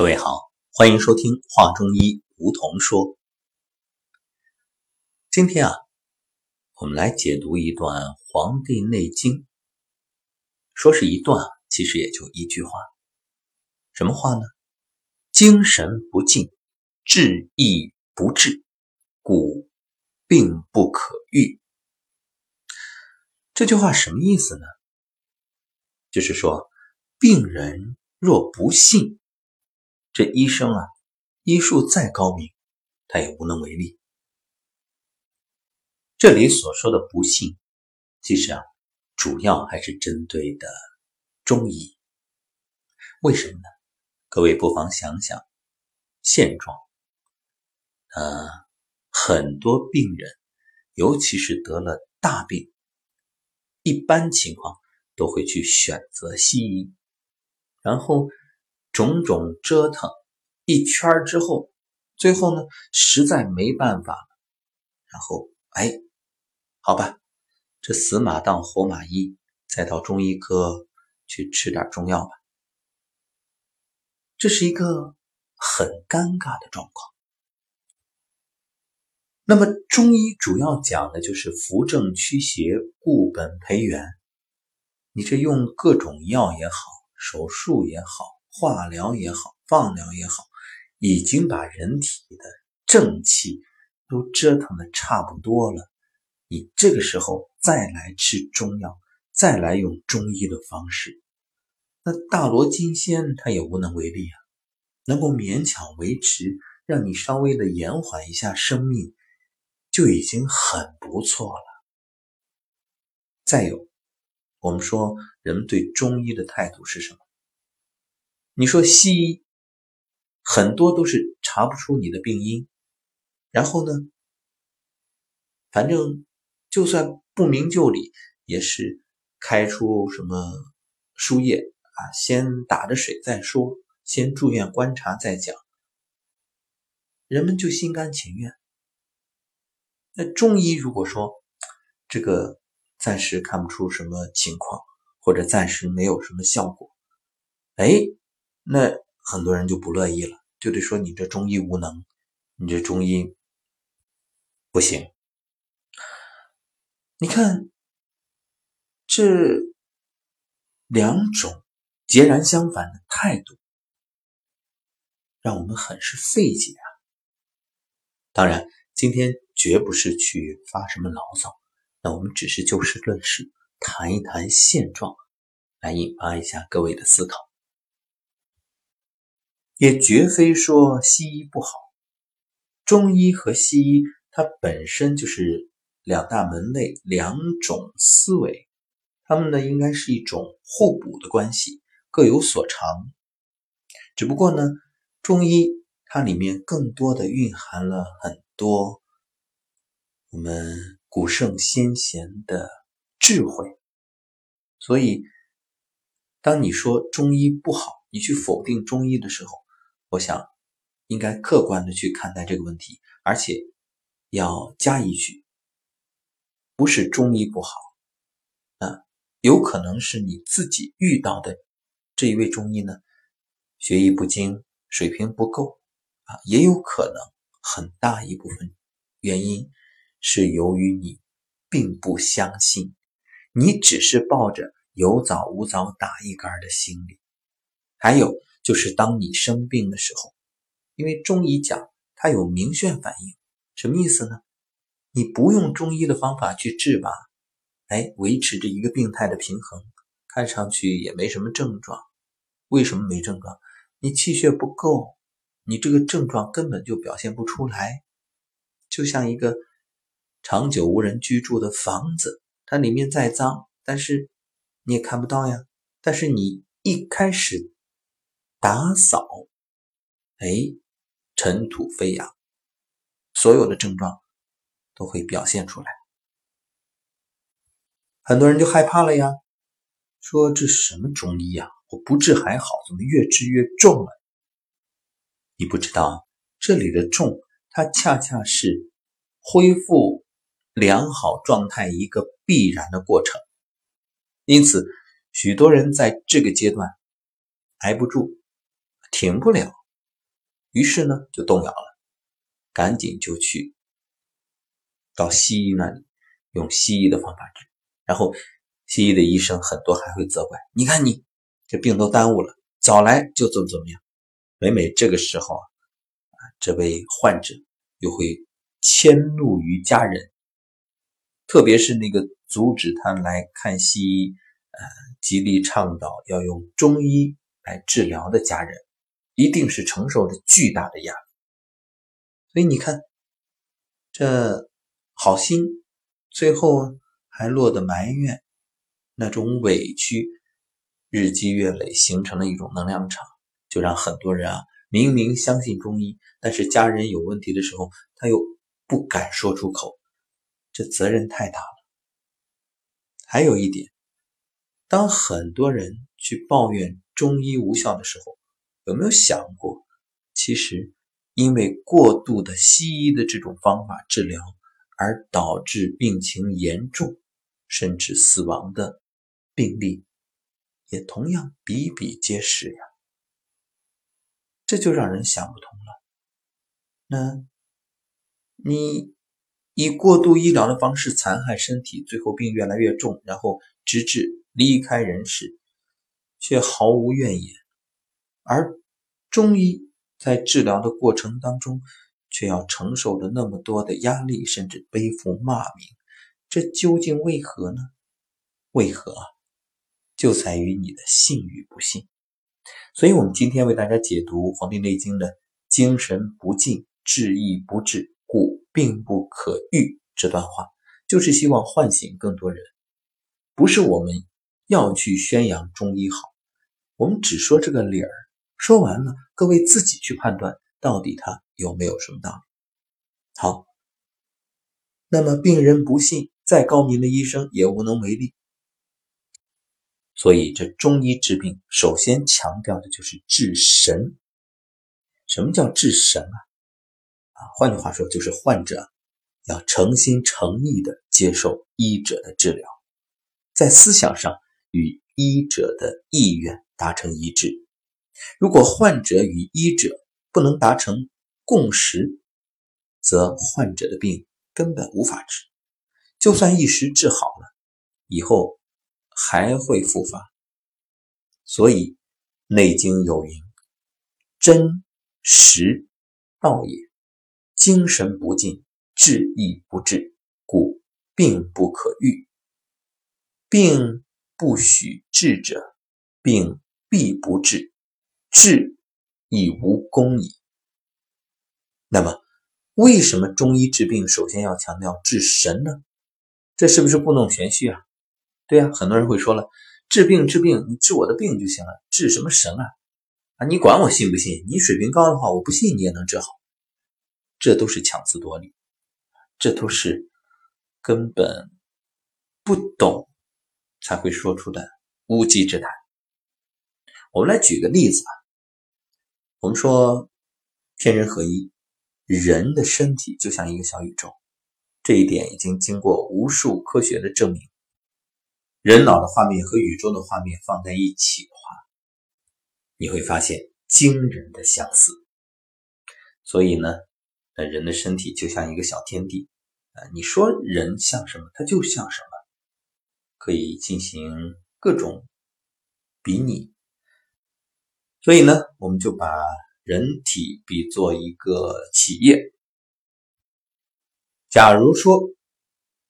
各位好，欢迎收听《话中医》，梧桐说。今天啊，我们来解读一段《黄帝内经》。说是一段，其实也就一句话。什么话呢？精神不静，志意不治，故病不可愈。这句话什么意思呢？就是说，病人若不信。这医生啊，医术再高明，他也无能为力。这里所说的不幸，其实啊，主要还是针对的中医。为什么呢？各位不妨想想现状。呃，很多病人，尤其是得了大病，一般情况都会去选择西医，然后。种种折腾一圈之后，最后呢，实在没办法了，然后哎，好吧，这死马当活马医，再到中医科去吃点中药吧。这是一个很尴尬的状况。那么中医主要讲的就是扶正驱邪、固本培元。你这用各种药也好，手术也好。化疗也好，放疗也好，已经把人体的正气都折腾的差不多了。你这个时候再来吃中药，再来用中医的方式，那大罗金仙他也无能为力啊。能够勉强维持，让你稍微的延缓一下生命，就已经很不错了。再有，我们说人们对中医的态度是什么？你说西医很多都是查不出你的病因，然后呢，反正就算不明就里，也是开出什么输液啊，先打着水再说，先住院观察再讲，人们就心甘情愿。那中医如果说这个暂时看不出什么情况，或者暂时没有什么效果，哎。那很多人就不乐意了，就得说你这中医无能，你这中医不行。你看这两种截然相反的态度，让我们很是费解啊。当然，今天绝不是去发什么牢骚，那我们只是就事论事，谈一谈现状，来引发一下各位的思考。也绝非说西医不好，中医和西医它本身就是两大门类，两种思维，它们呢应该是一种互补的关系，各有所长。只不过呢，中医它里面更多的蕴含了很多我们古圣先贤的智慧，所以当你说中医不好，你去否定中医的时候。我想，应该客观的去看待这个问题，而且要加一句：不是中医不好，啊，有可能是你自己遇到的这一位中医呢，学艺不精，水平不够，啊，也有可能很大一部分原因是由于你并不相信，你只是抱着有早无早打一杆的心理，还有。就是当你生病的时候，因为中医讲它有明眩反应，什么意思呢？你不用中医的方法去治吧，哎，维持着一个病态的平衡，看上去也没什么症状。为什么没症状？你气血不够，你这个症状根本就表现不出来。就像一个长久无人居住的房子，它里面再脏，但是你也看不到呀。但是你一开始。打扫，哎，尘土飞扬，所有的症状都会表现出来。很多人就害怕了呀，说这什么中医呀？我不治还好，怎么越治越重了？你不知道，这里的重，它恰恰是恢复良好状态一个必然的过程。因此，许多人在这个阶段挨不住。停不了，于是呢就动摇了，赶紧就去到西医那里用西医的方法治，然后西医的医生很多还会责怪，你看你这病都耽误了，早来就怎么怎么样。每每这个时候啊，这位患者又会迁怒于家人，特别是那个阻止他来看西医，呃，极力倡导要用中医来治疗的家人，一定是承受着巨大的压力。所以你看，这好心最后还落得埋怨，那种委屈日积月累，形成了一种能量场。就让很多人啊，明明相信中医，但是家人有问题的时候，他又不敢说出口，这责任太大了。还有一点，当很多人去抱怨中医无效的时候，有没有想过，其实因为过度的西医的这种方法治疗，而导致病情严重，甚至死亡的病例，也同样比比皆是呀。这就让人想不通了。那，你以过度医疗的方式残害身体，最后病越来越重，然后直至离开人世，却毫无怨言；而中医在治疗的过程当中，却要承受着那么多的压力，甚至背负骂名，这究竟为何呢？为何？就在于你的信与不信。所以，我们今天为大家解读《黄帝内经》的“精神不尽，志亦不治，故病不可愈”这段话，就是希望唤醒更多人。不是我们要去宣扬中医好，我们只说这个理儿。说完了，各位自己去判断，到底它有没有什么道理。好，那么病人不信，再高明的医生也无能为力。所以，这中医治病，首先强调的就是治神。什么叫治神啊？啊，换句话说，就是患者要诚心诚意的接受医者的治疗，在思想上与医者的意愿达成一致。如果患者与医者不能达成共识，则患者的病根本无法治。就算一时治好了，以后。还会复发，所以《内经》有云：“真实道也，精神不尽，志亦不治，故病不可愈。病不许治者，病必不治，治亦无功矣。”那么，为什么中医治病首先要强调治神呢？这是不是故弄玄虚啊？对呀，很多人会说了，治病治病，你治我的病就行了，治什么神啊？啊，你管我信不信？你水平高的话，我不信你也能治好。这都是强词夺理，这都是根本不懂才会说出的无稽之谈。我们来举个例子吧。我们说天人合一，人的身体就像一个小宇宙，这一点已经经过无数科学的证明。人脑的画面和宇宙的画面放在一起的话，你会发现惊人的相似。所以呢，呃，人的身体就像一个小天地啊。你说人像什么，它就像什么，可以进行各种比拟。所以呢，我们就把人体比作一个企业。假如说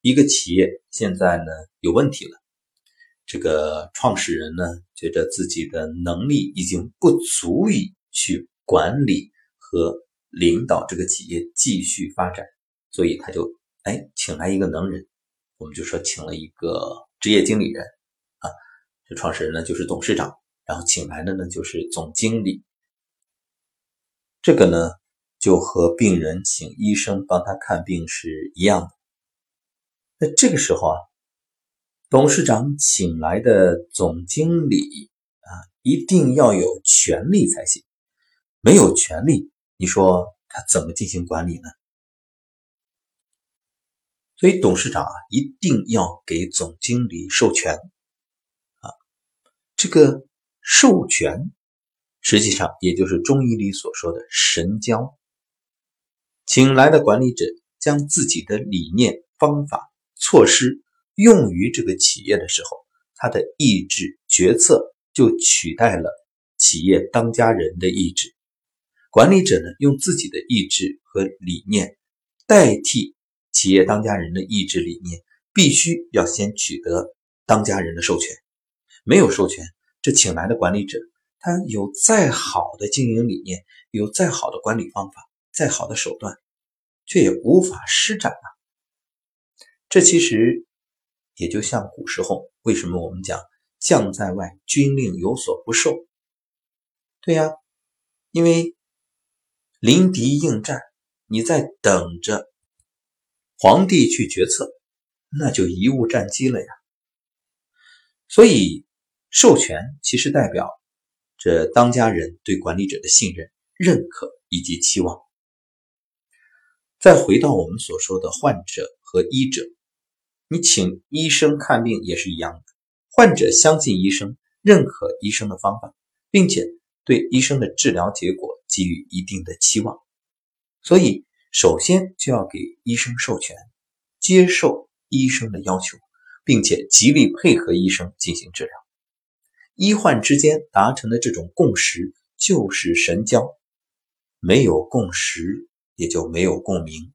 一个企业现在呢有问题了。这个创始人呢，觉得自己的能力已经不足以去管理和领导这个企业继续发展，所以他就哎请来一个能人，我们就说请了一个职业经理人啊，这创始人呢就是董事长，然后请来的呢就是总经理，这个呢就和病人请医生帮他看病是一样的，那这个时候啊。董事长请来的总经理啊，一定要有权利才行。没有权利，你说他怎么进行管理呢？所以董事长啊，一定要给总经理授权啊。这个授权实际上也就是中医里所说的神交。请来的管理者将自己的理念、方法、措施用于这个企业的时候，他的意志决策就取代了企业当家人的意志。管理者呢，用自己的意志和理念代替企业当家人的意志理念，必须要先取得当家人的授权。没有授权，这请来的管理者，他有再好的经营理念，有再好的管理方法，再好的手段，却也无法施展啊。这其实也就像古时候，为什么我们讲将在外，军令有所不受？对呀，因为。临敌应战，你在等着皇帝去决策，那就贻误战机了呀。所以，授权其实代表着当家人对管理者的信任、认可以及期望。再回到我们所说的患者和医者，你请医生看病也是一样的，患者相信医生，认可医生的方法，并且。对医生的治疗结果给予一定的期望，所以首先就要给医生授权，接受医生的要求，并且极力配合医生进行治疗。医患之间达成的这种共识就是神交，没有共识也就没有共鸣。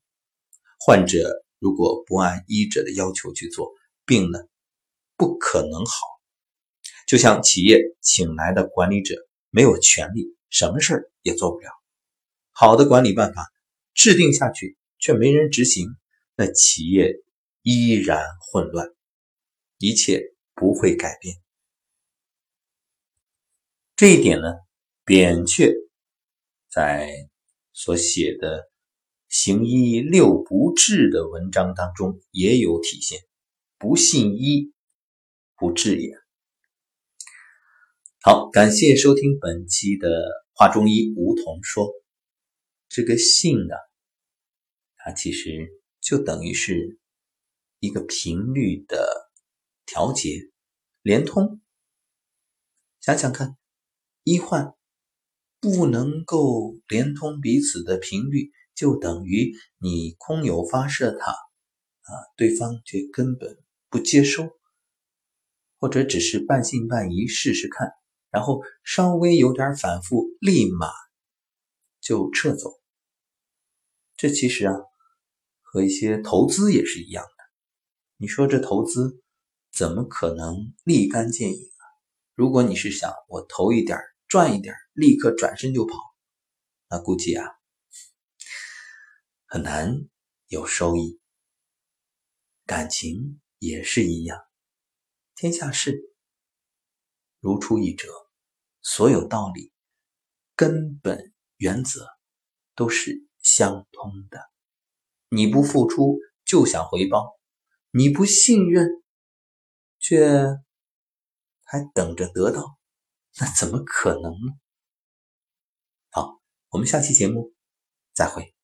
患者如果不按医者的要求去做，病呢不可能好。就像企业请来的管理者。没有权利，什么事儿也做不了。好的管理办法制定下去，却没人执行，那企业依然混乱，一切不会改变。这一点呢，扁鹊在所写的《行医六不治》的文章当中也有体现：不信医，不治也。好，感谢收听本期的华中医梧桐说。这个信呢，它其实就等于是一个频率的调节、连通。想想看，医患不能够连通彼此的频率，就等于你空有发射塔啊，对方却根本不接收，或者只是半信半疑试试看。然后稍微有点反复，立马就撤走。这其实啊，和一些投资也是一样的。你说这投资怎么可能立竿见影啊？如果你是想我投一点赚一点，立刻转身就跑，那估计啊很难有收益。感情也是一样，天下事。如出一辙，所有道理、根本原则都是相通的。你不付出就想回报，你不信任却还等着得到，那怎么可能呢？好，我们下期节目再会。